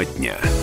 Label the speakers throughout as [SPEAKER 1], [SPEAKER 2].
[SPEAKER 1] Тема дня.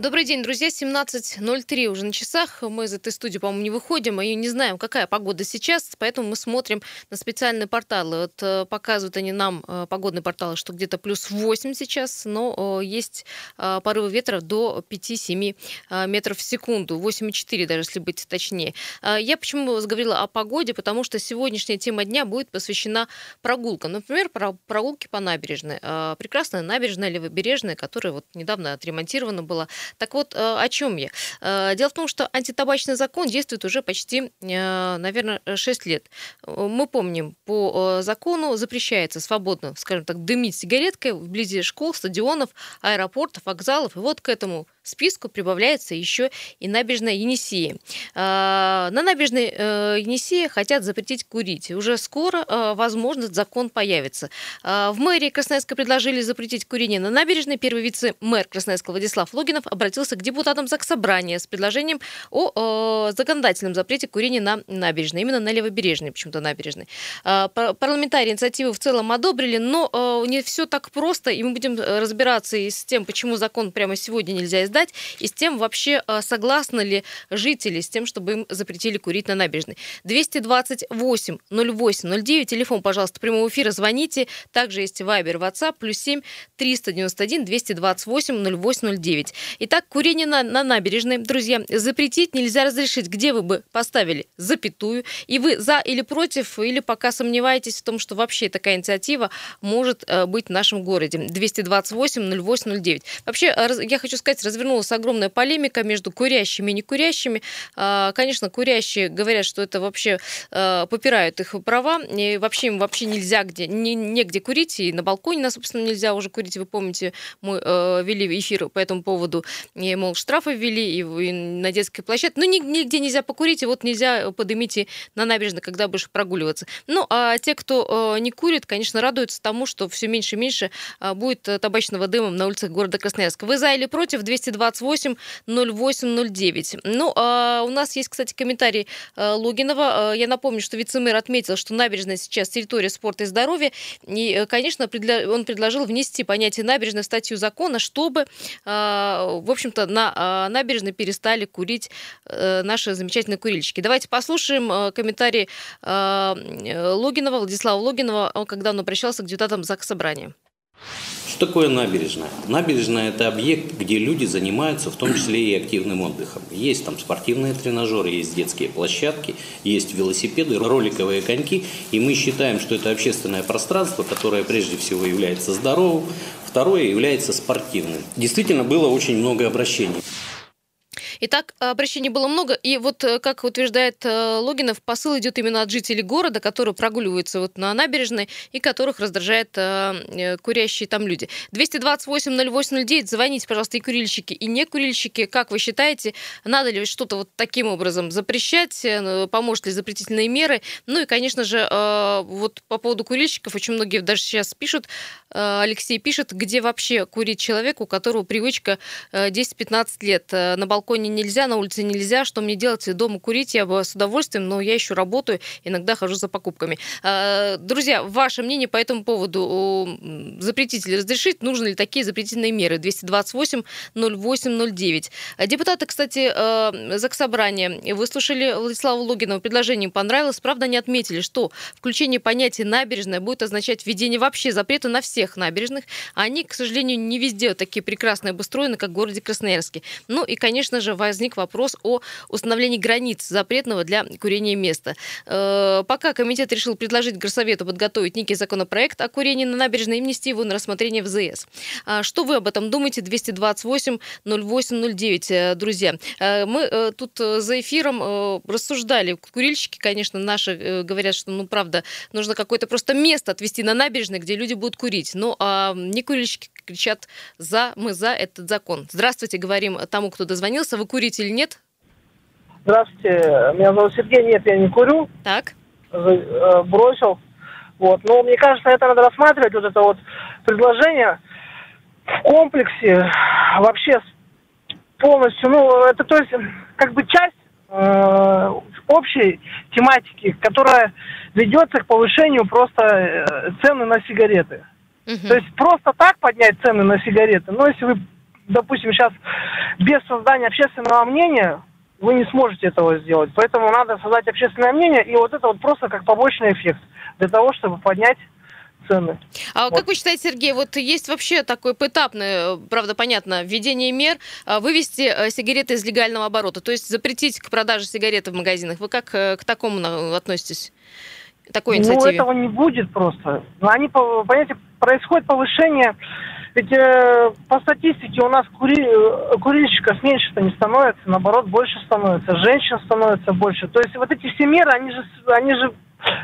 [SPEAKER 2] Добрый день, друзья. 17.03 уже на часах. Мы из этой студии, по-моему, не выходим и не знаем, какая погода сейчас, поэтому мы смотрим на специальные порталы. Вот э, показывают они нам, э, погодные порталы, что где-то плюс 8 сейчас, но есть э, порывы ветра до 5-7 метров в секунду, 8,4 даже, если быть точнее. Я почему заговорила о погоде, потому что сегодняшняя тема дня будет посвящена прогулкам. Например, прогулки по набережной. Прекрасная набережная левобережная, которая вот недавно отремонтирована была. Так вот, э, о чем я? Э, дело в том, что антитабачный закон действует уже почти, э, наверное, 6 лет. Мы помним, по закону запрещается свободно, скажем так, дымить сигареткой вблизи школ, стадионов, аэропортов, вокзалов. И вот к этому списку прибавляется еще и набережная Енисея. На набережной Енисея хотят запретить курить. Уже скоро, возможно, закон появится. В мэрии Красноярска предложили запретить курение на набережной. Первый вице-мэр Красноярска Владислав Логинов обратился к депутатам Заксобрания с предложением о э, законодательном запрете курения на набережной, именно на левобережной, почему-то набережной. Э, парламентарии инициативу в целом одобрили, но э, не все так просто, и мы будем э, разбираться и с тем, почему закон прямо сегодня нельзя издать, и с тем вообще э, согласны ли жители с тем, чтобы им запретили курить на набережной. 228 08 09, телефон, пожалуйста, прямого эфира, звоните. Также есть Вайбер, WhatsApp, плюс 7 391 228 08 09. Итак, курение на, на набережной, друзья, запретить нельзя разрешить. Где вы бы поставили запятую? И вы за или против, или пока сомневаетесь в том, что вообще такая инициатива может э, быть в нашем городе. 228 08 09. Вообще, я хочу сказать, развернулась огромная полемика между курящими и некурящими. А, конечно, курящие говорят, что это вообще э, попирают их права, и вообще им вообще нельзя где, не, негде курить, и на балконе, на, собственно, нельзя уже курить. Вы помните, мы э, вели эфир по этому поводу и, мол, штрафы ввели и, на детской площадке. Ну, нигде нельзя покурить, и вот нельзя подымить и на набережной, когда будешь прогуливаться. Ну, а те, кто не курит, конечно, радуются тому, что все меньше и меньше будет табачного дыма на улицах города Красноярска. Вы за или против? 228 08 09. Ну, а у нас есть, кстати, комментарий э, Логинова. Я напомню, что вице-мэр отметил, что набережная сейчас территория спорта и здоровья. И, конечно, он предложил внести понятие набережной в статью закона, чтобы в общем-то, на набережной перестали курить э, наши замечательные курильщики. Давайте послушаем э, комментарий э, Логинова, Владислава Логинова, когда он обращался к депутатам ЗАГС Собрания.
[SPEAKER 3] Что такое набережная? Набережная – это объект, где люди занимаются в том числе и активным отдыхом. Есть там спортивные тренажеры, есть детские площадки, есть велосипеды, роликовые коньки. И мы считаем, что это общественное пространство, которое прежде всего является здоровым, второе является спортивным. Действительно, было очень много обращений.
[SPEAKER 2] Итак, обращений было много, и вот, э, как утверждает э, Логинов, посыл идет именно от жителей города, которые прогуливаются вот на набережной и которых раздражает э, курящие там люди. 228-08-09, звоните, пожалуйста, и курильщики, и не курильщики. Как вы считаете, надо ли что-то вот таким образом запрещать, поможет ли запретительные меры? Ну и, конечно же, вот по поводу курильщиков, очень многие даже сейчас пишут, Алексей пишет, где вообще курить человеку, у которого привычка 10-15 лет. На балконе нельзя, на улице нельзя, что мне делать, дома курить, я бы с удовольствием, но я еще работаю, иногда хожу за покупками. А, друзья, ваше мнение по этому поводу, запретить или разрешить, нужны ли такие запретительные меры? 228 08 09. Депутаты, кстати, а, Заксобрания выслушали Владислава Логинова, предложение понравилось, правда, они отметили, что включение понятия набережная будет означать введение вообще запрета на всех набережных. Они, к сожалению, не везде такие прекрасные обустроены, как в городе Красноярске. Ну и, конечно же, возник вопрос о установлении границ запретного для курения места. Э, пока комитет решил предложить Горсовету подготовить некий законопроект о курении на набережной и внести его на рассмотрение в ЗС. А что вы об этом думаете? 228 08 09, друзья. Э, мы э, тут за эфиром рассуждали. Курильщики, конечно, наши говорят, что, ну, правда, нужно какое-то просто место отвести на набережной, где люди будут курить. Ну, а не курильщики кричат «за», «мы за этот закон». Здравствуйте, говорим тому, кто дозвонился. Вы курите или нет?
[SPEAKER 4] Здравствуйте, меня зовут Сергей. Нет, я не курю.
[SPEAKER 2] Так.
[SPEAKER 4] Э, бросил. Вот. Но мне кажется, это надо рассматривать, вот это вот предложение в комплексе вообще полностью, ну, это то есть как бы часть э, общей тематики, которая ведется к повышению просто э, цены на сигареты. Угу. То есть просто так поднять цены на сигареты, ну, если вы, допустим, сейчас без создания общественного мнения, вы не сможете этого сделать. Поэтому надо создать общественное мнение, и вот это вот просто как побочный эффект для того, чтобы поднять цены.
[SPEAKER 2] А вот. как вы считаете, Сергей, вот есть вообще такое поэтапное, правда, понятно, введение мер, а, вывести э, сигареты из легального оборота, то есть запретить к продаже сигарет в магазинах. Вы как э, к такому относитесь? Такой ну, инициативе?
[SPEAKER 4] Ну, этого не будет просто. Они, понимаете, происходит повышение ведь э, по статистике у нас кури, э, курильщиков меньше-то не становится, наоборот, больше становится, женщин становится больше. То есть вот эти все меры, они же, они же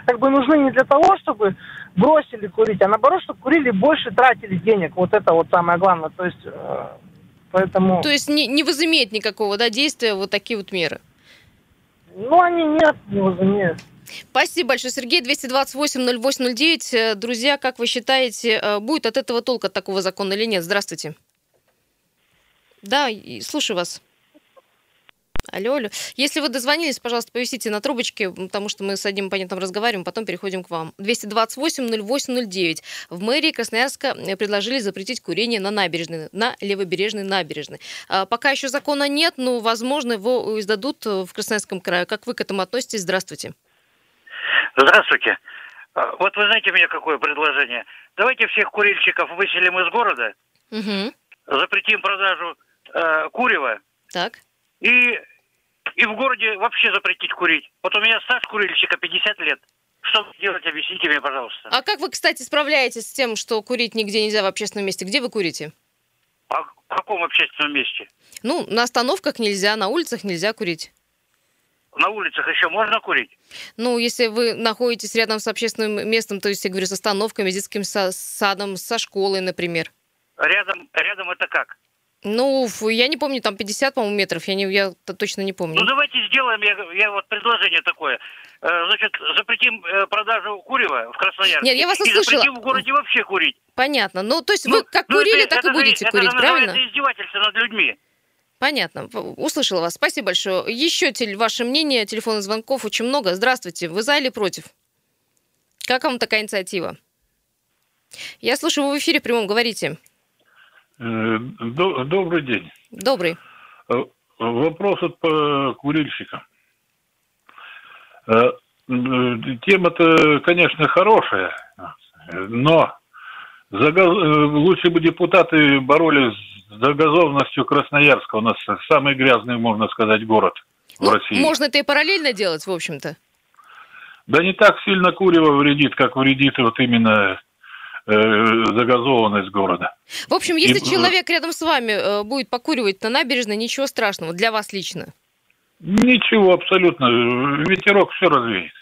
[SPEAKER 4] как бы нужны не для того, чтобы бросили курить, а наоборот, чтобы курили больше, тратили денег. Вот это вот самое главное. То есть, э, поэтому...
[SPEAKER 2] То есть не, не возымеет никакого да, действия вот такие вот меры?
[SPEAKER 4] Ну, они нет, не возымеют.
[SPEAKER 2] Спасибо большое, Сергей. 228-08-09. Э, друзья, как вы считаете, э, будет от этого толк от такого закона или нет? Здравствуйте. Да, слушаю вас. Алло, алло. Если вы дозвонились, пожалуйста, повисите на трубочке, потому что мы с одним оппонентом разговариваем, потом переходим к вам. 228-08-09. В мэрии Красноярска э, предложили запретить курение на набережной, на левобережной набережной. А, пока еще закона нет, но, возможно, его издадут в Красноярском крае. Как вы к этому относитесь? Здравствуйте.
[SPEAKER 1] Здравствуйте. А, вот вы знаете мне какое предложение? Давайте всех курильщиков выселим из города, угу. запретим продажу э, курева.
[SPEAKER 2] Так.
[SPEAKER 1] И, и в городе вообще запретить курить. Вот у меня стаж курильщика 50 лет. Что делать, объясните мне, пожалуйста.
[SPEAKER 2] А как вы, кстати, справляетесь с тем, что курить нигде нельзя в общественном месте? Где вы курите?
[SPEAKER 1] А в каком общественном месте?
[SPEAKER 2] Ну, на остановках нельзя, на улицах нельзя курить
[SPEAKER 1] на улицах еще можно курить?
[SPEAKER 2] Ну, если вы находитесь рядом с общественным местом, то есть, я говорю, с остановками, с детским садом, со школой, например.
[SPEAKER 1] Рядом, рядом это как?
[SPEAKER 2] Ну, я не помню, там 50, по-моему, метров, я, не, я точно не помню.
[SPEAKER 1] Ну, давайте сделаем, я, я вот предложение такое. Э, значит, запретим э, продажу курева в Красноярске.
[SPEAKER 2] Нет, я вас услышала. И
[SPEAKER 1] запретим в городе вообще курить.
[SPEAKER 2] Понятно. Ну, то есть ну, вы как ну, курили, это, так это, и будете это, курить,
[SPEAKER 1] это
[SPEAKER 2] правильно?
[SPEAKER 1] Это издевательство над людьми.
[SPEAKER 2] Понятно. Услышала вас. Спасибо большое. Еще тель, ваше мнение, телефонных звонков очень много. Здравствуйте. Вы за или против? Как вам такая инициатива? Я слушаю, вы в эфире прямом, говорите.
[SPEAKER 5] Э, добрый день.
[SPEAKER 2] Добрый.
[SPEAKER 5] Э, вопрос от. Э, тема-то, конечно, хорошая, но лучше бы депутаты боролись с загазованностью Красноярска. У нас самый грязный, можно сказать, город ну, в России.
[SPEAKER 2] Можно это и параллельно делать, в общем-то.
[SPEAKER 5] Да не так сильно курево вредит, как вредит вот именно э, загазованность города.
[SPEAKER 2] В общем, если и... человек рядом с вами э, будет покуривать на набережной, ничего страшного для вас лично?
[SPEAKER 5] Ничего, абсолютно. Ветерок все развеет.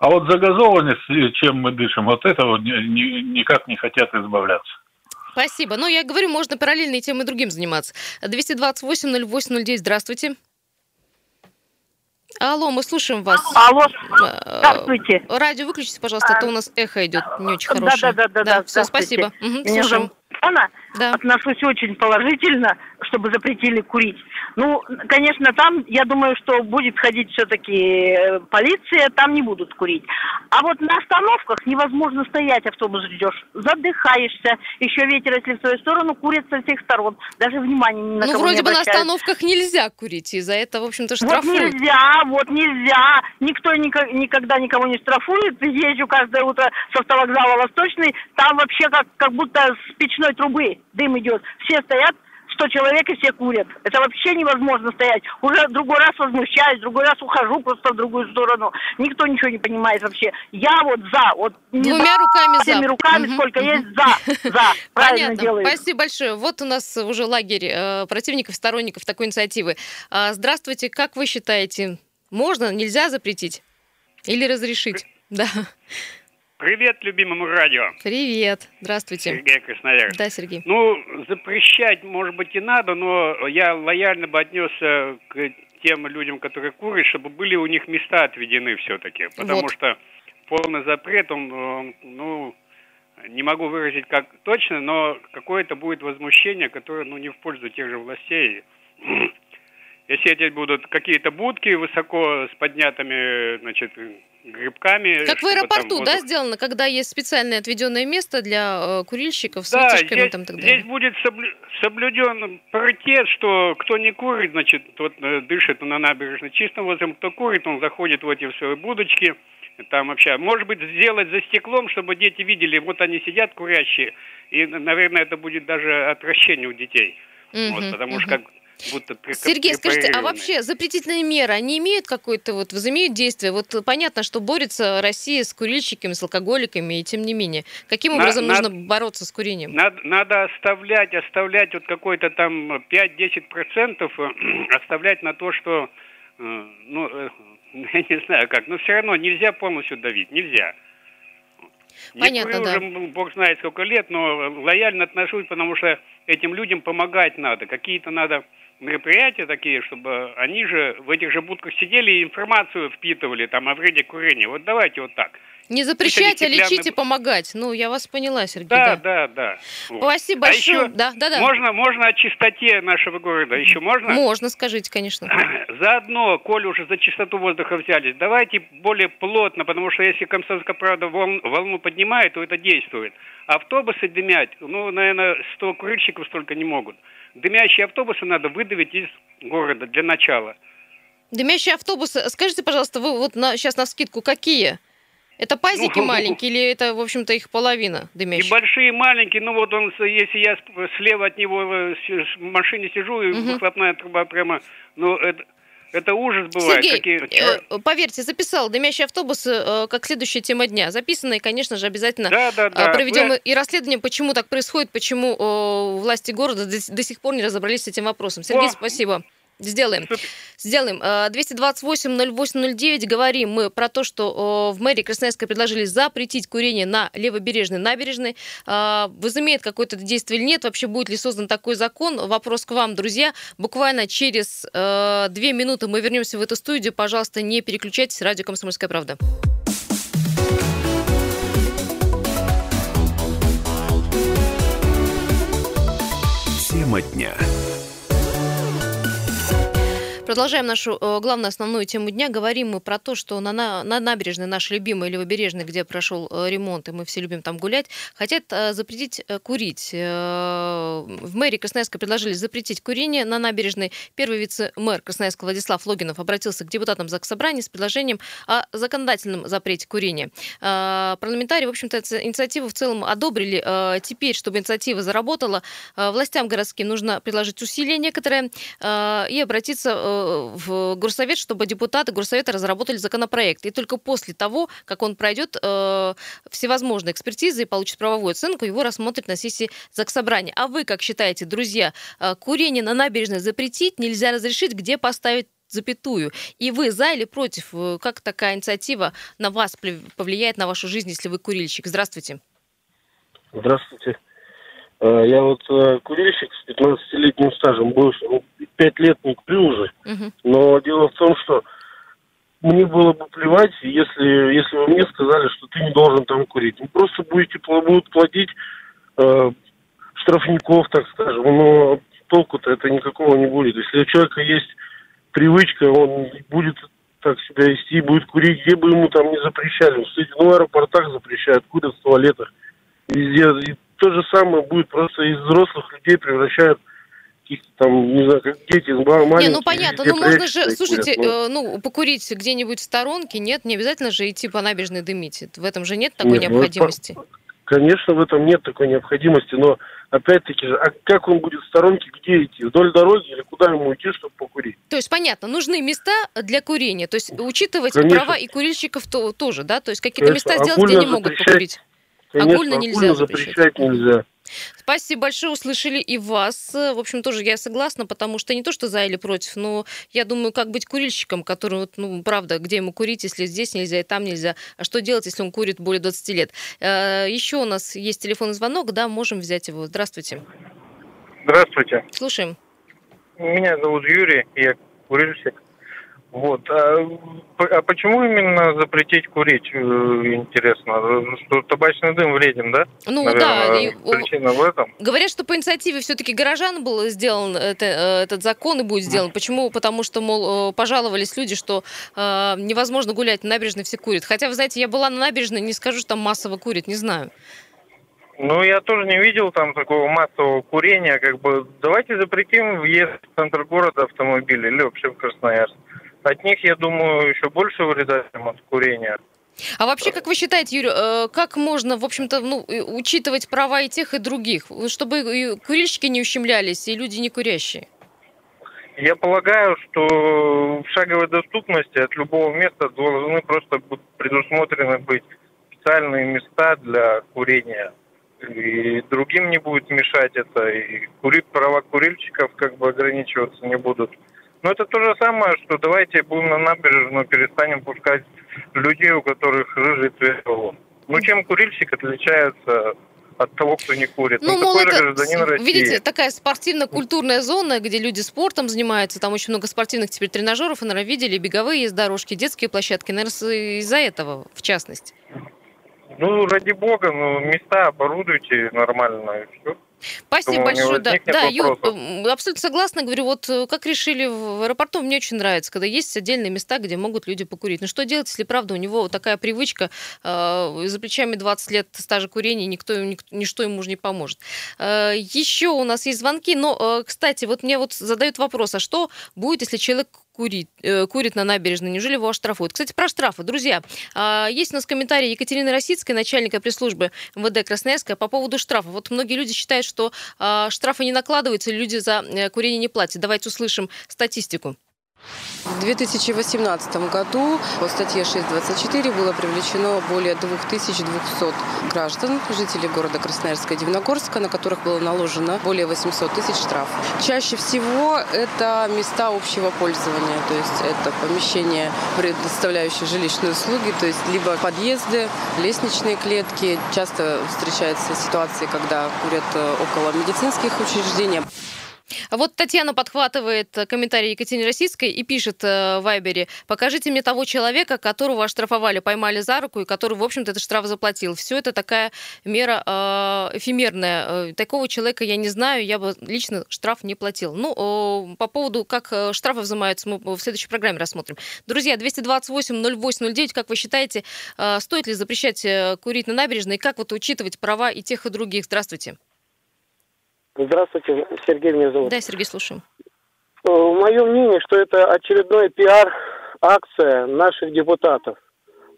[SPEAKER 5] А вот загазованность, чем мы дышим, вот этого никак не хотят избавляться.
[SPEAKER 2] Спасибо. Ну, я говорю, можно параллельно и тем, и другим заниматься. 228-08-09, здравствуйте. Алло, мы слушаем вас.
[SPEAKER 6] Алло, э, здравствуйте.
[SPEAKER 2] Радио выключите, пожалуйста, а то у нас эхо идет не очень хорошее.
[SPEAKER 6] Да, да, да. да, да
[SPEAKER 2] все, спасибо.
[SPEAKER 6] Угу, слушаем. Анна, да. отношусь очень положительно, чтобы запретили курить. Ну, конечно, там, я думаю, что будет ходить все-таки э, полиция, там не будут курить. А вот на остановках невозможно стоять, автобус ждешь. Задыхаешься, еще ветер, если в твою сторону, курят со всех сторон. Даже внимания ни на
[SPEAKER 2] ну, вроде бы на остановках нельзя курить, и за это, в общем-то, штрафуют.
[SPEAKER 6] Вот нельзя, вот нельзя. Никто никогда никого не штрафует. Езжу каждое утро с автовокзала Восточный, там вообще как, как будто с печной трубы дым идет. Все стоят, 100 человек и все курят. Это вообще невозможно стоять. Уже другой раз возмущаюсь, другой раз ухожу просто в другую сторону. Никто ничего не понимает вообще. Я вот за. Вот
[SPEAKER 2] Двумя за, руками за.
[SPEAKER 6] Всеми руками угу, сколько угу. есть за. За. Правильно
[SPEAKER 2] Понятно.
[SPEAKER 6] делаю.
[SPEAKER 2] Спасибо большое. Вот у нас уже лагерь э, противников, сторонников такой инициативы. Э, здравствуйте. Как вы считаете, можно, нельзя запретить? Или разрешить? Да.
[SPEAKER 7] Привет любимому радио.
[SPEAKER 2] Привет. Здравствуйте.
[SPEAKER 7] Сергей Красноярск.
[SPEAKER 2] Да, Сергей.
[SPEAKER 7] Ну, запрещать, может быть, и надо, но я лояльно бы отнесся к тем людям, которые курят, чтобы были у них места отведены все-таки. Потому вот. что полный запрет, он, он, ну, не могу выразить как точно, но какое-то будет возмущение, которое, ну, не в пользу тех же властей. Если эти будут какие-то будки высоко с поднятыми, значит, грибками.
[SPEAKER 2] Как в аэропорту, воздух... да, сделано, когда есть специальное отведенное место для э, курильщиков с
[SPEAKER 7] да,
[SPEAKER 2] вытяжками
[SPEAKER 7] здесь,
[SPEAKER 2] там так далее.
[SPEAKER 7] здесь будет соблю... соблюден паритет, что кто не курит, значит, тот э, дышит на набережной чистым воздухом, кто курит, он заходит в эти свои будочки, там вообще, может быть, сделать за стеклом, чтобы дети видели, вот они сидят курящие, и, наверное, это будет даже отвращение у детей. Mm-hmm, вот, потому mm-hmm. что как будто
[SPEAKER 2] Сергей, скажите, а вообще запретительные меры, они имеют какое-то вот, возымеют действие? Вот понятно, что борется Россия с курильщиками, с алкоголиками, и тем не менее. Каким образом на, нужно бороться с курением?
[SPEAKER 7] Надо, надо оставлять, оставлять вот какой-то там 5-10% оставлять на то, что, э, ну, э, я не знаю как, но все равно нельзя полностью давить, нельзя.
[SPEAKER 2] Понятно,
[SPEAKER 7] Я
[SPEAKER 2] да.
[SPEAKER 7] уже, бог знает сколько лет, но лояльно отношусь, потому что этим людям помогать надо. Какие-то надо мероприятия такие, чтобы они же в этих же будках сидели и информацию впитывали там о вреде курения. Вот давайте вот так.
[SPEAKER 2] Не запрещать, а лечить и помогать. Ну, я вас поняла, Сергей.
[SPEAKER 7] Да, да, да. да.
[SPEAKER 2] Вот. Спасибо а большое.
[SPEAKER 7] еще
[SPEAKER 2] да, да, да.
[SPEAKER 7] Можно, можно о чистоте нашего города. Еще можно?
[SPEAKER 2] Можно, скажите, конечно.
[SPEAKER 7] Заодно, коли уже за чистоту воздуха взялись, давайте более плотно, потому что если комсомольская правда волну, волну поднимает, то это действует. Автобусы дымять, ну, наверное, 100 курильщиков столько не могут. Дымящие автобусы надо выдавить из города для начала.
[SPEAKER 2] Дымящие автобусы, скажите, пожалуйста, вы вот на, сейчас на скидку какие? Это пазики ну, маленькие или это, в общем-то, их половина дымящих?
[SPEAKER 7] И большие, и маленькие. Ну вот он, если я слева от него в машине сижу, и угу. выхлопная труба прямо, ну это... Это ужас бывает.
[SPEAKER 2] Сергей, Такие... э, поверьте, записал дымящие автобусы э, как следующая тема дня. Записано, и, конечно же, обязательно
[SPEAKER 7] да, да, да.
[SPEAKER 2] Э, проведем Вы... и расследование, почему так происходит, почему э, власти города до, до сих пор не разобрались с этим вопросом. Сергей, О, спасибо. Сделаем. Сделаем. 228-08-09. Говорим мы про то, что в мэрии Красноярска предложили запретить курение на левобережной набережной. А, возымеет какое-то действие или нет? Вообще будет ли создан такой закон? Вопрос к вам, друзья. Буквально через э, две минуты мы вернемся в эту студию. Пожалуйста, не переключайтесь. Радио «Комсомольская правда».
[SPEAKER 8] Тема дня.
[SPEAKER 2] Продолжаем нашу э, главную основную тему дня. Говорим мы про то, что на, на, на набережной, нашей любимой левобережной, где прошел э, ремонт, и мы все любим там гулять, хотят э, запретить курить. В мэрии Красноярска предложили запретить курение на набережной. Первый вице-мэр Красноярска Владислав Логинов обратился к депутатам Заксобрания с предложением о законодательном запрете курения. Парламентарии, в общем-то, инициативу в целом одобрили. Теперь, чтобы инициатива заработала, властям городским нужно предложить усилия некоторые и обратиться в Горсовет, чтобы депутаты Горсовета разработали законопроект. И только после того, как он пройдет э, всевозможные экспертизы и получит правовую оценку, его рассмотрят на сессии Заксобрания. А вы как считаете, друзья, э, курение на набережной запретить, нельзя разрешить, где поставить запятую. И вы за или против? Э, как такая инициатива на вас повлияет, на вашу жизнь, если вы курильщик? Здравствуйте.
[SPEAKER 9] Здравствуйте. Э, я вот э, курильщик с 15-летним стажем, больше, ну, 5 лет не курю уже. Uh-huh. Но дело в том, что мне было бы плевать, если, если вы мне сказали, что ты не должен там курить. Вы просто будете будут платить э, штрафников, так скажем, но толку-то это никакого не будет. Если у человека есть привычка, он будет так себя вести, будет курить, где бы ему там не запрещали. Кстати, ну, в аэропортах запрещают, курят в туалетах, везде. То же самое будет, просто из взрослых людей превращают каких-то там, не знаю, как дети маленькие.
[SPEAKER 2] Не, ну понятно, ну можно же, слушайте, курят, ну. ну, покурить где-нибудь в сторонке, нет, не обязательно же идти по набережной дымить. В этом же нет такой нет, ну, необходимости.
[SPEAKER 9] Ну, конечно, в этом нет такой необходимости, но опять-таки же, а как он будет в сторонке, где идти? Вдоль дороги или куда ему идти, чтобы покурить?
[SPEAKER 2] То есть, понятно, нужны места для курения, то есть учитывать Конечно. права и курильщиков то, тоже, да? То есть какие-то места сделать, где не могут покурить.
[SPEAKER 9] Конечно, огульно нельзя запрещать. запрещать нельзя.
[SPEAKER 2] Спасибо большое, услышали и вас. В общем, тоже я согласна, потому что не то, что за или против, но я думаю, как быть курильщиком, который, ну, правда, где ему курить, если здесь нельзя и там нельзя, а что делать, если он курит более 20 лет. Э, Еще у нас есть телефонный звонок, да, можем взять его. Здравствуйте.
[SPEAKER 10] Здравствуйте.
[SPEAKER 2] Слушаем.
[SPEAKER 10] Меня зовут Юрий, я курильщик. Вот. А, а почему именно запретить курить, э, интересно? Что табачный дым вреден, да?
[SPEAKER 2] Ну Наверное,
[SPEAKER 10] да. Причина в этом.
[SPEAKER 2] Говорят, что по инициативе все-таки горожан был сделан это, э, этот закон и будет сделан. Почему? Потому что, мол, э, пожаловались люди, что э, невозможно гулять на набережной, все курят. Хотя, вы знаете, я была на набережной, не скажу, что там массово курят, не знаю.
[SPEAKER 10] Ну, я тоже не видел там такого массового курения. Как бы давайте запретим въезд в центр города автомобилей или вообще в Красноярск. От них, я думаю, еще больше вреда, чем от курения.
[SPEAKER 2] А вообще, как вы считаете, Юрий, э, как можно, в общем-то, ну, учитывать права и тех, и других, чтобы и курильщики не ущемлялись, и люди не курящие?
[SPEAKER 10] Я полагаю, что в шаговой доступности от любого места должны просто предусмотрены быть специальные места для курения и другим не будет мешать это, и кури, права курильщиков как бы ограничиваться не будут. Но это то же самое, что давайте будем на набережную, перестанем пускать людей, у которых рыжий цвет волос. Ну, чем курильщик отличается от того, кто не курит.
[SPEAKER 2] Ну, ну мол, это, гражданин России. Видите, такая спортивно-культурная зона, где люди спортом занимаются, там очень много спортивных теперь тренажеров, наверное, видели, беговые есть дорожки, детские площадки, наверное, из-за этого, в частности.
[SPEAKER 10] Ну, ради бога, ну, места оборудуйте нормально, и все.
[SPEAKER 2] Спасибо большое. Да, да Ю, абсолютно согласна. Говорю, вот э, как решили в аэропорту, мне очень нравится, когда есть отдельные места, где могут люди покурить. Но что делать, если правда у него такая привычка, э, за плечами 20 лет стажа курения, никто, никто, ничто ему уже не поможет. Э, еще у нас есть звонки, но, э, кстати, вот мне вот задают вопрос, а что будет, если человек курит, э, курит на набережной. Неужели его оштрафуют? Кстати, про штрафы. Друзья, э, есть у нас комментарий Екатерины Росицкой, начальника пресс-службы МВД Красноярска, по поводу штрафа. Вот многие люди считают, что э, штрафы не накладываются, люди за э, курение не платят. Давайте услышим статистику.
[SPEAKER 11] В 2018 году по статье 6.24 было привлечено более 2200 граждан, жителей города Красноярска и Дивногорска, на которых было наложено более 800 тысяч штрафов. Чаще всего это места общего пользования, то есть это помещения, предоставляющие жилищные услуги, то есть либо подъезды, лестничные клетки. Часто встречаются ситуации, когда курят э, около медицинских учреждений.
[SPEAKER 2] Вот Татьяна подхватывает комментарий Екатерины Российской и пишет э, в Вайбере, покажите мне того человека, которого оштрафовали, поймали за руку и который, в общем-то, этот штраф заплатил. Все это такая мера э, эфемерная. Э, такого человека я не знаю, я бы лично штраф не платил. Ну, по поводу, как штрафы взимаются, мы в следующей программе рассмотрим. Друзья, 228-08-09, как вы считаете, стоит ли запрещать курить на набережной как вот учитывать права и тех, и других? Здравствуйте.
[SPEAKER 12] Здравствуйте, Сергей меня зовут.
[SPEAKER 2] Да, Сергей, слушаем.
[SPEAKER 12] Э, Мое мнение, что это очередной пиар-акция наших депутатов.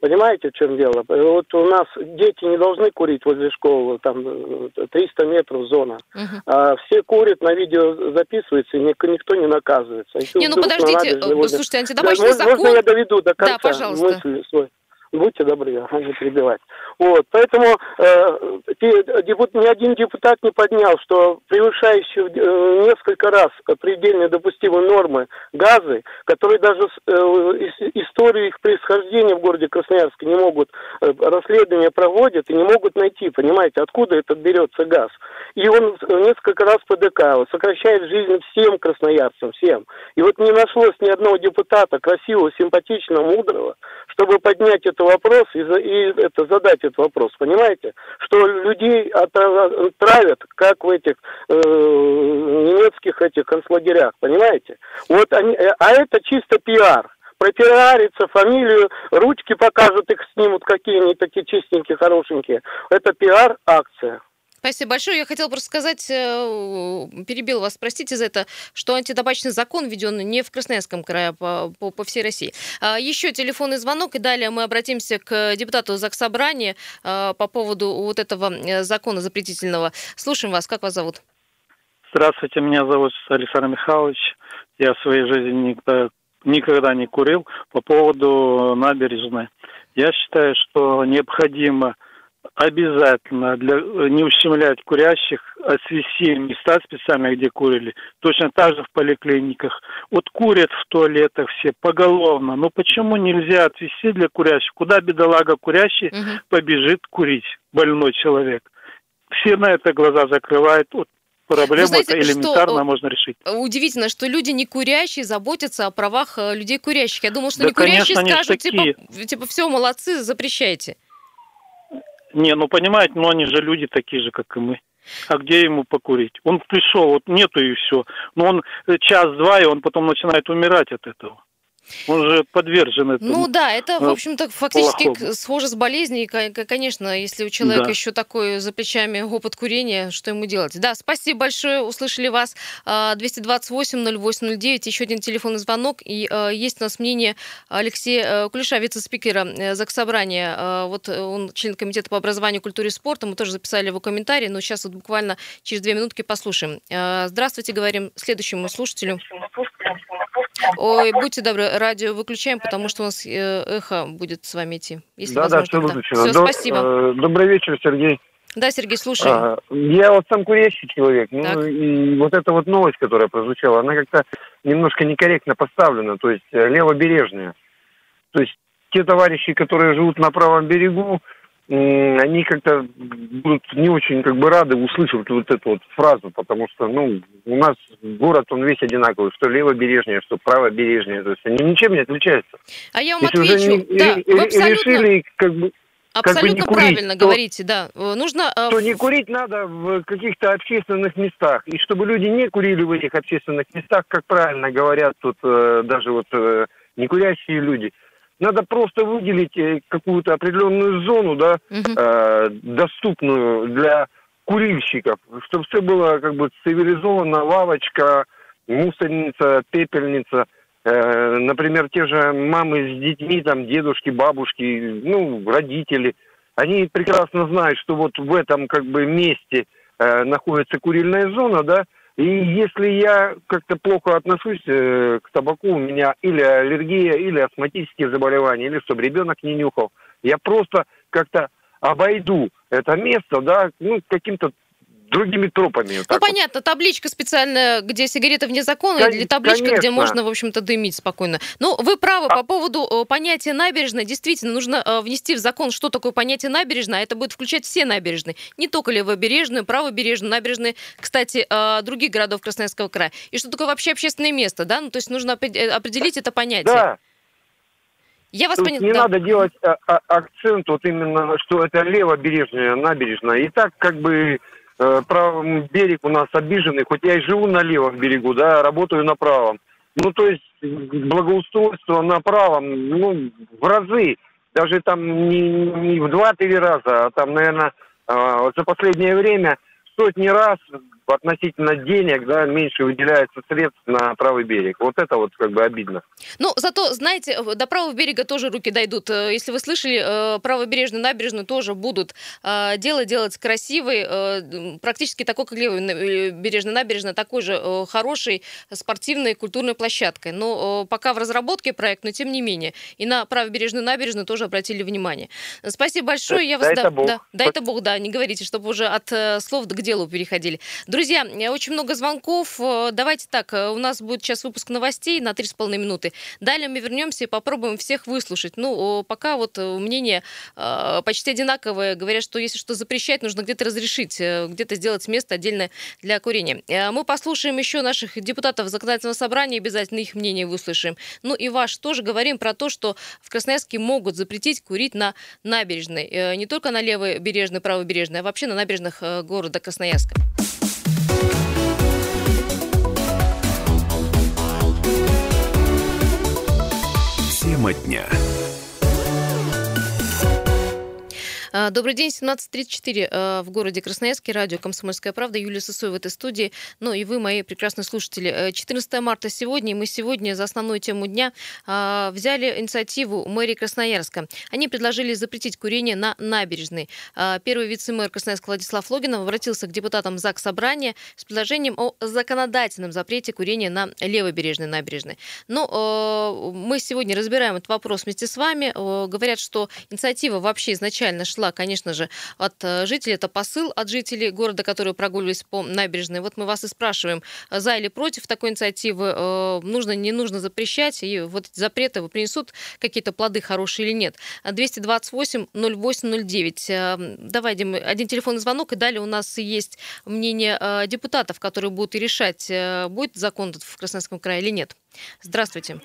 [SPEAKER 12] Понимаете, в чем дело? Вот у нас дети не должны курить возле школы, там 300 метров зона. Угу. А все курят, на видео записывается, и никто не наказывается.
[SPEAKER 2] Не, ну подождите, слушайте, антитабачный да, закон...
[SPEAKER 12] Можно я доведу до конца
[SPEAKER 2] да, пожалуйста.
[SPEAKER 12] мысли свой? Будьте добры, не перебивать. Вот, поэтому э, депут, ни один депутат не поднял, что превышающие э, несколько раз предельно допустимые нормы газы, которые даже э, историю их происхождения в городе Красноярске не могут, э, расследования проводят и не могут найти, понимаете, откуда этот берется газ. И он несколько раз ПДК сокращает жизнь всем красноярцам, всем. И вот не нашлось ни одного депутата красивого, симпатичного, мудрого, чтобы поднять этот вопрос и, и это, задать этот вопрос, понимаете? Что людей травят, как в этих э, немецких этих концлагерях, понимаете? Вот они, э, а это чисто пиар пропиариться, фамилию, ручки покажут, их снимут, какие они такие чистенькие, хорошенькие. Это пиар-акция.
[SPEAKER 2] Спасибо большое. Я хотела просто сказать, э, перебил вас, простите за это, что антитабачный закон введен не в Красноярском крае, а по, по, по всей России. А, еще телефонный звонок, и далее мы обратимся к депутату Заксобрания а, по поводу вот этого э, закона запретительного. Слушаем вас. Как вас зовут?
[SPEAKER 13] Здравствуйте, меня зовут Александр Михайлович. Я в своей жизни никогда, никогда не курил по поводу набережной. Я считаю, что необходимо обязательно для не ущемлять курящих отвести места специально, где курили. Точно так же в поликлиниках. Вот курят в туалетах все поголовно. Но почему нельзя отвести для курящих? Куда бедолага курящий угу. побежит курить, больной человек? Все на это глаза закрывают. Вот проблему знаете, это элементарно что, можно решить.
[SPEAKER 2] Удивительно, что люди не курящие заботятся о правах людей курящих. Я думал, что да, не курящие конечно, скажут, типа, типа, все, молодцы, запрещайте.
[SPEAKER 13] Не, ну понимаете, но они же люди такие же, как и мы. А где ему покурить? Он пришел, вот нету и все. Но он час-два, и он потом начинает умирать от этого. Он же подвержен этому.
[SPEAKER 2] Ну да, это, в общем-то, фактически плохому. схоже с болезнью. И, конечно, если у человека да. еще такой за плечами опыт курения, что ему делать? Да, спасибо большое, услышали вас. 228-08-09, а, еще один телефонный звонок. И а, есть у нас мнение Алексея э, Кулеша, вице-спикера э, Заксобрания. Вот он член комитета по образованию, культуре и спорту. Мы тоже записали его комментарий, но сейчас вот буквально через две минутки послушаем. Здравствуйте, говорим следующему слушателю. Ой, будьте добры, радио выключаем, потому что у нас э, эхо будет с вами идти.
[SPEAKER 14] Если да, да, все выключено. Все, До,
[SPEAKER 2] спасибо.
[SPEAKER 14] Э, добрый вечер, Сергей.
[SPEAKER 2] Да, Сергей, слушаю. А,
[SPEAKER 14] я вот сам курящий человек. Ну, так. Ну, и вот эта вот новость, которая прозвучала, она как-то немножко некорректно поставлена, то есть э, левобережная. То есть те товарищи, которые живут на правом берегу, они как-то будут не очень как бы рады услышать вот эту вот фразу, потому что, ну, у нас город, он весь одинаковый, что левобережнее, что правобережнее, то есть они ничем не отличаются.
[SPEAKER 2] А я вам Если отвечу, уже да, вы абсолютно... решили как бы Абсолютно как бы курить, правильно то, говорите, да. Нужно...
[SPEAKER 14] То не курить надо в каких-то общественных местах. И чтобы люди не курили в этих общественных местах, как правильно говорят тут э, даже вот э, некурящие люди, надо просто выделить э, какую-то определенную зону, да, угу. э, доступную для курильщиков, чтобы все было как бы цивилизованно, лавочка, мусорница, пепельница. Э, например, те же мамы с детьми, там, дедушки, бабушки, ну, родители, они прекрасно знают, что вот в этом как бы месте э, находится курильная зона, да, и если я как-то плохо отношусь э, к табаку, у меня или аллергия, или астматические заболевания, или чтобы ребенок не нюхал, я просто как-то обойду это место, да, ну, каким-то другими тропами.
[SPEAKER 2] Ну, понятно, вот. табличка специальная, где сигареты вне закона, Кон- или табличка, конечно. где можно, в общем-то, дымить спокойно. Ну, вы правы а... по поводу э, понятия набережной. Действительно, нужно э, внести в закон, что такое понятие набережная. А это будет включать все набережные. Не только левобережную, правобережную, набережные, кстати, э, других городов Красноярского края. И что такое вообще общественное место, да? Ну, то есть нужно определить это понятие.
[SPEAKER 14] Да.
[SPEAKER 2] Я вас поняла.
[SPEAKER 14] Не да. надо делать а, а, акцент вот именно, что это левобережная набережная. И так как бы правый берег у нас обиженный, хоть я и живу на левом берегу, да, работаю на правом. Ну, то есть благоустройство на правом, ну, в разы, даже там не, не в два-три раза, а там, наверное, э, за последнее время сотни раз относительно денег, да, меньше выделяется средств на правый берег. Вот это вот как бы обидно.
[SPEAKER 2] Ну, зато, знаете, до правого берега тоже руки дойдут. Э, если вы слышали, э, правобережную набережную тоже будут э, делать, красивой, практически такой, как левая бережная набережная, такой же хорошей спортивной культурной площадкой. Но пока в разработке проект, но тем не менее. И на правобережную набережную тоже обратили внимание. Спасибо большое. Я
[SPEAKER 14] вас... Дай да, это Бог.
[SPEAKER 2] Да, дай это Бог, да, не говорите, чтобы уже от слов к делу переходили. Друзья, очень много звонков. Э, давайте так, э, у нас будет сейчас выпуск новостей на 3,5 минуты. Далее мы вернемся и попробуем всех выслушать. Ну, пока вот э, мнение почти одинаковое. Говорят, что если что запрещать, нужно где-то разрешить, где-то сделать место отдельное для курения. Мы послушаем еще наших депутатов законодательного собрания, обязательно их мнение выслушаем. Ну и ваш тоже говорим про то, что в Красноярске могут запретить курить на набережной. Не только на левой бережной, правой бережной, а вообще на набережных города Красноярска.
[SPEAKER 8] Тема дня.
[SPEAKER 2] Добрый день, 17.34 а, в городе Красноярске, радио «Комсомольская правда». Юлия Сысоева в этой студии. Ну и вы, мои прекрасные слушатели. 14 э, марта сегодня, и мы сегодня за основную тему дня а, взяли инициативу мэрии Красноярска. Они предложили запретить курение на набережной. Первый вице-мэр Красноярска Владислав Логинов обратился к депутатам ЗАГС Собрания с предложением о законодательном запрете курения на левобережной набережной. Но ну, мы сегодня разбираем этот вопрос вместе с вами. Говорят, что инициатива вообще изначально шла пришла, конечно же, от жителей. Это посыл от жителей города, которые прогуливались по набережной. Вот мы вас и спрашиваем, за или против такой инициативы, нужно, не нужно запрещать, и вот запреты принесут какие-то плоды хорошие или нет. 228 0809. Давай, Дим, один телефонный звонок, и далее у нас есть мнение депутатов, которые будут решать, будет закон в Красноярском крае или нет. Здравствуйте.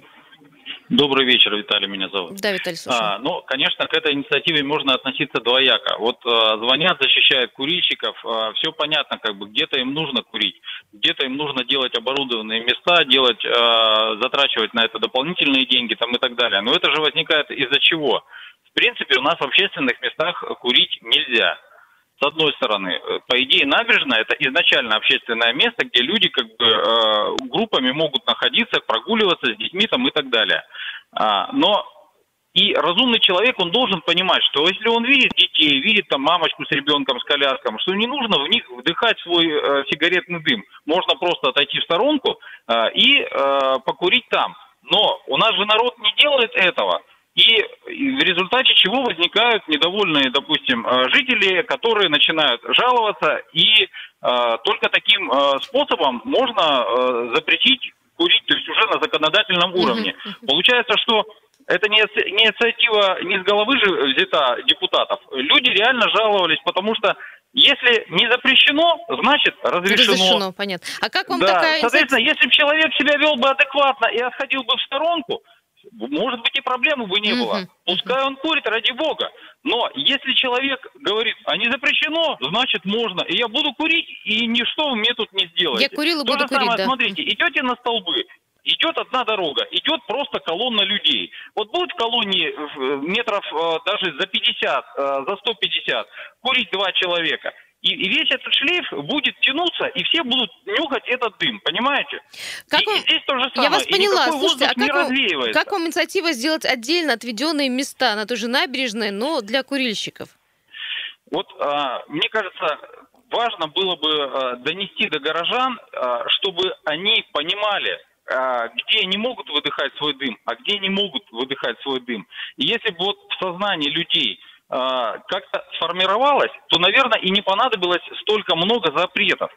[SPEAKER 15] Добрый вечер, Виталий меня зовут.
[SPEAKER 2] Да, Виталий, слушаю.
[SPEAKER 15] А, ну, конечно, к этой инициативе можно относиться двояко. Вот а, звонят, защищают курильщиков, а, все понятно, как бы где-то им нужно курить, где-то им нужно делать оборудованные места, делать, а, затрачивать на это дополнительные деньги там и так далее. Но это же возникает из-за чего? В принципе, у нас в общественных местах курить нельзя с одной стороны, э, по идее, набережная это изначально общественное место, где люди как бы э, группами могут находиться, прогуливаться с детьми там и так далее. А, но и разумный человек, он должен понимать, что если он видит детей, видит там мамочку с ребенком, с коляском, что не нужно в них вдыхать свой э, сигаретный дым. Можно просто отойти в сторонку э, и э, покурить там. Но у нас же народ не делает этого. И в результате чего возникают недовольные, допустим, э, жители, которые начинают жаловаться, и э, только таким э, способом можно э, запретить курить, то есть уже на законодательном уровне. Получается, что это не инициатива не с головы же взята депутатов. Люди реально жаловались, потому что если не запрещено, значит разрешено.
[SPEAKER 2] Разрешено, понятно. А как вам
[SPEAKER 15] да.
[SPEAKER 2] такая...
[SPEAKER 15] Соответственно, если бы человек себя вел бы адекватно и отходил бы в сторонку, может быть, и проблемы бы не было. Пускай он курит, ради бога. Но если человек говорит, а не запрещено, значит можно. И я буду курить, и ничто мне тут не сделаете.
[SPEAKER 2] Я курила,
[SPEAKER 15] То
[SPEAKER 2] буду
[SPEAKER 15] же самое,
[SPEAKER 2] курить, да.
[SPEAKER 15] смотрите, идете на столбы, идет одна дорога, идет просто колонна людей. Вот будет в колонне э, метров э, даже за 50, э, за 150 курить два человека – и, и весь этот шлейф будет тянуться, и все будут нюхать этот дым, понимаете?
[SPEAKER 2] Как
[SPEAKER 15] и,
[SPEAKER 2] вам...
[SPEAKER 15] и здесь то же самое.
[SPEAKER 2] Я вас
[SPEAKER 15] и
[SPEAKER 2] поняла.
[SPEAKER 15] никакой
[SPEAKER 2] Слушайте, а как вам, как вам инициатива сделать отдельно отведенные места на той же набережной, но для курильщиков?
[SPEAKER 15] Вот а, мне кажется, важно было бы а, донести до горожан, а, чтобы они понимали, а, где они могут выдыхать свой дым, а где не могут выдыхать свой дым. И если бы вот в сознании людей как-то сформировалась, то, наверное, и не понадобилось столько много запретов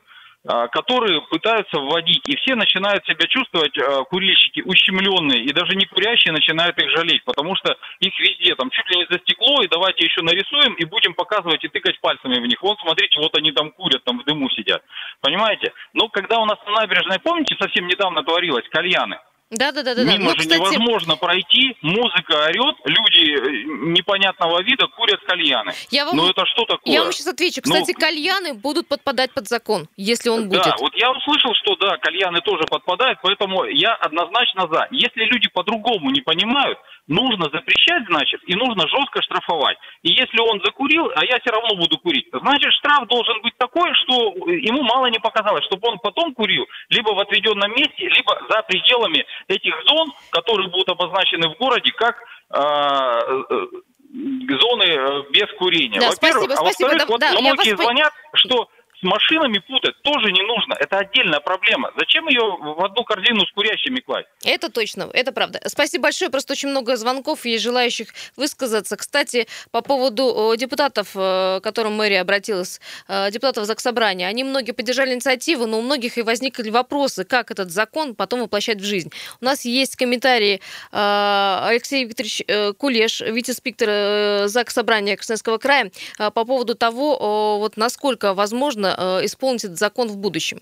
[SPEAKER 15] а, которые пытаются вводить, и все начинают себя чувствовать, а, курильщики, ущемленные, и даже не курящие начинают их жалеть, потому что их везде, там, чуть ли не за стекло, и давайте еще нарисуем, и будем показывать и тыкать пальцами в них. Вон, смотрите, вот они там курят, там в дыму сидят. Понимаете? Но когда у нас на набережной, помните, совсем недавно творилось, кальяны,
[SPEAKER 2] да, да, да, да.
[SPEAKER 15] Мимо
[SPEAKER 2] ну,
[SPEAKER 15] же
[SPEAKER 2] кстати...
[SPEAKER 15] невозможно пройти, музыка орет, люди э, непонятного вида курят кальяны.
[SPEAKER 2] Я вам...
[SPEAKER 15] Ну это что такое?
[SPEAKER 2] Я вам сейчас отвечу.
[SPEAKER 15] Ну,
[SPEAKER 2] Кстати, ну... кальяны будут подпадать под закон, если он будет.
[SPEAKER 15] Да, вот я услышал, что да, кальяны тоже подпадают, поэтому я однозначно за. Если люди по-другому не понимают, нужно запрещать, значит, и нужно жестко штрафовать. И если он закурил, а я все равно буду курить, значит, штраф должен быть такой, что ему мало не показалось, чтобы он потом курил, либо в отведенном месте, либо за пределами этих зон, которые будут обозначены в городе как а, э, зоны э, без курения.
[SPEAKER 2] Да,
[SPEAKER 15] Во-первых,
[SPEAKER 2] спасибо,
[SPEAKER 15] а во-вторых,
[SPEAKER 2] да,
[SPEAKER 15] вот
[SPEAKER 2] да,
[SPEAKER 15] многие
[SPEAKER 2] вас...
[SPEAKER 15] звонят, что с машинами путать тоже не нужно. Это отдельная проблема. Зачем ее в одну корзину с курящими класть?
[SPEAKER 2] Это точно, это правда. Спасибо большое. Просто очень много звонков и желающих высказаться. Кстати, по поводу депутатов, к которым мэрия обратилась, депутатов Заксобрания, они многие поддержали инициативу, но у многих и возникли вопросы, как этот закон потом воплощать в жизнь. У нас есть комментарии Алексей Викторович Кулеш, вице-спикер Заксобрания Красноярского края, по поводу того, вот насколько возможно исполнить этот закон в будущем?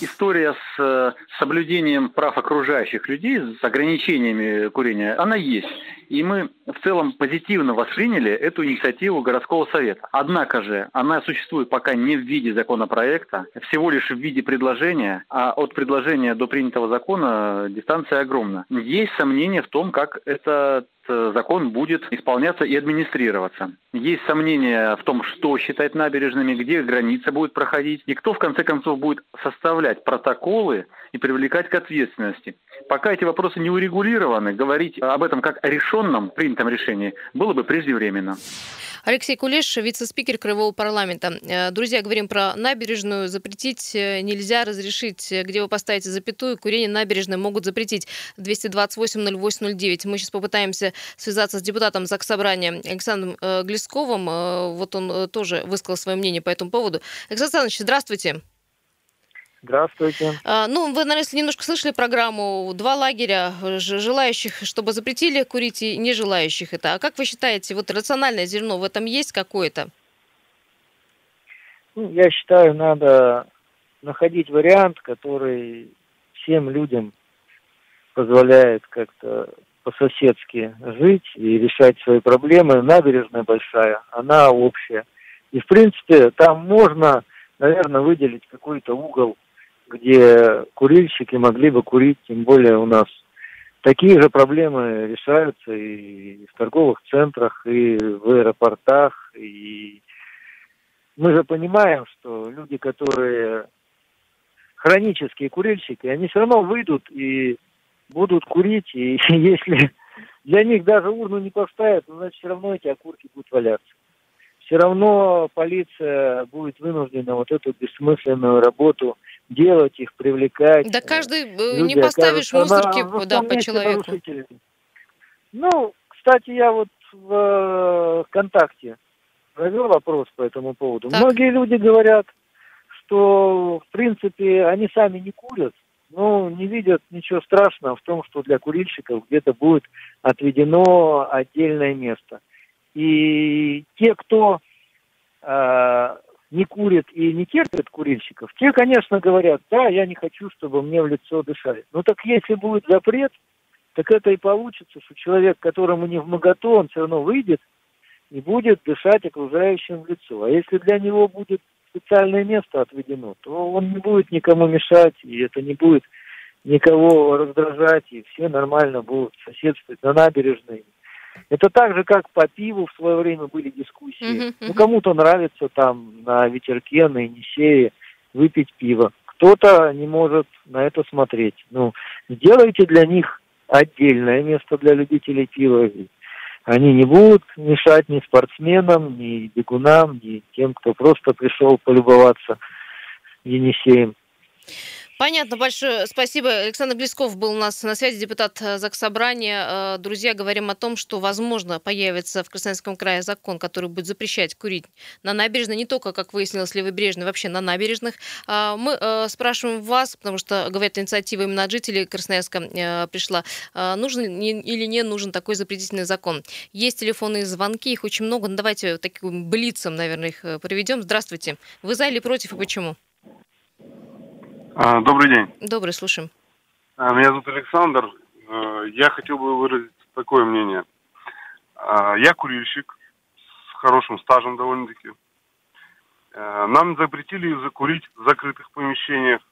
[SPEAKER 16] История с соблюдением прав окружающих людей, с ограничениями курения, она есть. И мы в целом позитивно восприняли эту инициативу городского совета. Однако же она существует пока не в виде законопроекта, всего лишь в виде предложения, а от предложения до принятого закона дистанция огромна. Есть сомнения в том, как этот закон будет исполняться и администрироваться. Есть сомнения в том, что считать набережными, где граница будет проходить, и кто в конце концов будет составлять протоколы и привлекать к ответственности. Пока эти вопросы не урегулированы, говорить об этом как о решенном, принятом решении было бы преждевременно.
[SPEAKER 2] Алексей Кулеш, вице-спикер Краевого парламента. Э, друзья, говорим про набережную. Запретить э, нельзя, разрешить, э, где вы поставите запятую, курение набережной могут запретить. 228-08-09. Мы сейчас попытаемся связаться с депутатом Заксобрания Александром Глесковым. Вот он тоже высказал свое мнение по этому поводу. Александр Александрович, здравствуйте.
[SPEAKER 17] Здравствуйте.
[SPEAKER 2] А, ну, вы, наверное, если немножко слышали программу, два лагеря желающих, чтобы запретили курить и не желающих это. А как вы считаете, вот рациональное зерно в этом есть какое-то?
[SPEAKER 17] Ну, я считаю, надо находить вариант, который всем людям позволяет как-то по-соседски жить и решать свои проблемы. Набережная большая, она общая. И, в принципе, там можно, наверное, выделить какой-то угол где курильщики могли бы курить, тем более у нас. Такие же проблемы решаются и в торговых центрах, и в аэропортах, и мы же понимаем, что люди, которые хронические курильщики, они все равно выйдут и будут курить, и если для них даже урну не поставят, значит все равно эти окурки будут валяться все равно полиция будет вынуждена вот эту бессмысленную работу делать, их привлекать.
[SPEAKER 2] Да каждый э, Люди не поставишь мусорки на, да, по человеку.
[SPEAKER 17] Ну, кстати, я вот в э, ВКонтакте провел вопрос по этому поводу. Так. Многие люди говорят, что, в принципе, они сами не курят, но не видят ничего страшного в том, что для курильщиков где-то будет отведено отдельное место. И те, кто э, не курит и не терпит курильщиков, те, конечно, говорят, да, я не хочу, чтобы мне в лицо дышали. Ну так если будет запрет, так это и получится, что человек, которому не в моготу, он все равно выйдет и будет дышать окружающим в лицо. А если для него будет специальное место отведено, то он не будет никому мешать, и это не будет никого раздражать, и все нормально будут соседствовать на набережной, это так же, как по пиву в свое время были дискуссии. Uh-huh, uh-huh. Ну, кому-то нравится там на ветерке, на Енисее выпить пиво. Кто-то не может на это смотреть. Ну, сделайте для них отдельное место для любителей пива. Они не будут мешать ни спортсменам, ни бегунам, ни тем, кто просто пришел полюбоваться Енисеем.
[SPEAKER 2] Понятно, большое спасибо. Александр Блесков был у нас на связи, депутат э, Заксобрания. Э, друзья, говорим о том, что, возможно, появится в Красноярском крае закон, который будет запрещать курить на набережной, не только, как выяснилось, левобережной, вообще на набережных. А, мы э, спрашиваем вас, потому что, говорят, инициатива именно от жителей Красноярска пришла, нужен или не нужен такой запретительный закон. Есть телефонные звонки, их очень много, но давайте таким блицем, наверное, их проведем. Здравствуйте. Вы за или против и почему?
[SPEAKER 18] А, добрый день.
[SPEAKER 2] Добрый, слушаем.
[SPEAKER 18] А, меня зовут Александр. А, я хотел бы выразить такое мнение. Я курильщик с хорошим стажем довольно-таки. Нам запретили закурить в закрытых помещениях,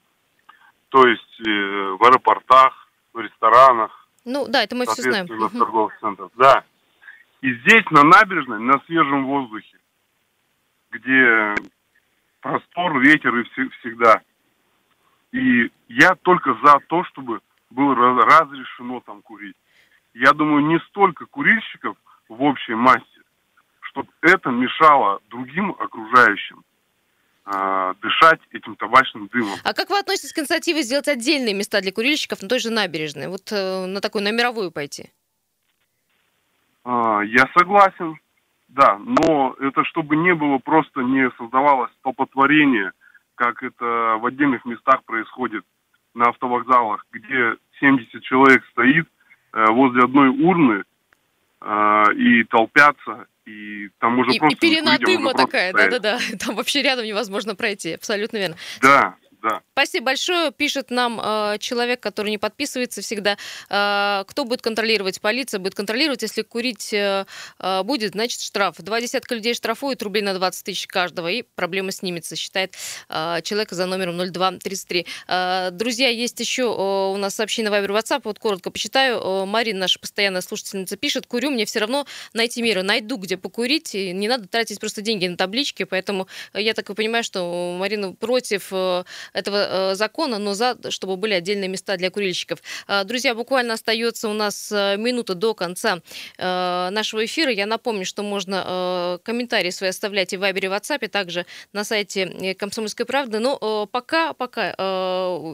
[SPEAKER 18] то есть э, в аэропортах, в ресторанах.
[SPEAKER 2] Ну да, это мы все знаем.
[SPEAKER 18] В торговых центрах. Да. И здесь, на набережной, на свежем воздухе, где простор, ветер и всегда – и я только за то, чтобы было разрешено там курить. Я думаю, не столько курильщиков в общей массе, чтобы это мешало другим окружающим э, дышать этим табачным дымом.
[SPEAKER 2] А как вы относитесь к инициативе сделать отдельные места для курильщиков на той же набережной? Вот э, на такую, на мировую пойти?
[SPEAKER 18] Э, я согласен, да, но это чтобы не было просто, не создавалось столпотворение – как это в отдельных местах происходит на автовокзалах, где 70 человек стоит э, возле одной урны э, и толпятся, и там уже
[SPEAKER 2] и,
[SPEAKER 18] просто...
[SPEAKER 2] И пелена дыма такая, да-да-да, там вообще рядом невозможно пройти, абсолютно верно.
[SPEAKER 18] Да,
[SPEAKER 2] Спасибо большое. Пишет нам э, человек, который не подписывается всегда. Э, кто будет контролировать? Полиция будет контролировать. Если курить э, э будет, значит штраф. Два десятка людей штрафуют, рублей на 20 тысяч каждого, и проблема снимется, считает э, человек за номером 0233. Э, друзья, есть еще э, у нас сообщение на Viber WhatsApp. Вот коротко почитаю. Э, Марина, наша постоянная слушательница, пишет. Курю, мне все равно найти меры. Найду, где покурить. И не надо тратить просто деньги на таблички. Поэтому я так и понимаю, что Марина против этого закона, но за, чтобы были отдельные места для курильщиков. Друзья, буквально остается у нас минута до конца нашего эфира. Я напомню, что можно комментарии свои оставлять и в Вайбере, и в WhatsApp, также на сайте Комсомольской правды. Но пока, пока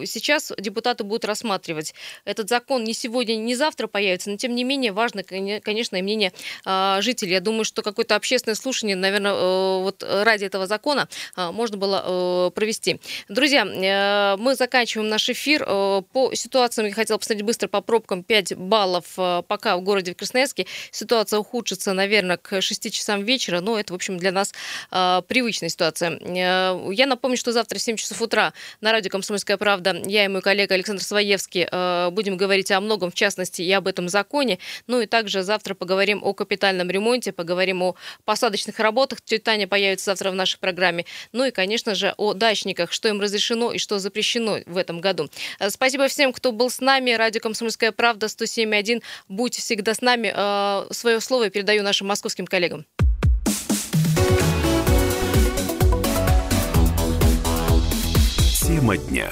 [SPEAKER 2] сейчас депутаты будут рассматривать этот закон не сегодня, не завтра появится, но тем не менее важно, конечно, и мнение жителей. Я думаю, что какое-то общественное слушание, наверное, вот ради этого закона можно было провести. Друзья, мы заканчиваем наш эфир. По ситуациям я хотела посмотреть быстро по пробкам 5 баллов пока в городе Красноярске. Ситуация ухудшится, наверное, к 6 часам вечера, но это, в общем, для нас привычная ситуация. Я напомню, что завтра в 7 часов утра на радио «Комсомольская правда» я и мой коллега Александр Своевский будем говорить о многом, в частности, и об этом законе. Ну и также завтра поговорим о капитальном ремонте, поговорим о посадочных работах. Тетя Таня появится завтра в нашей программе. Ну и, конечно же, о дачниках, что им разрешено и что запрещено в этом году. Э, спасибо всем, кто был с нами. Радио «Комсомольская правда» 107.1. Будь всегда с нами. Э, Свое слово передаю нашим московским коллегам.
[SPEAKER 8] Тема дня.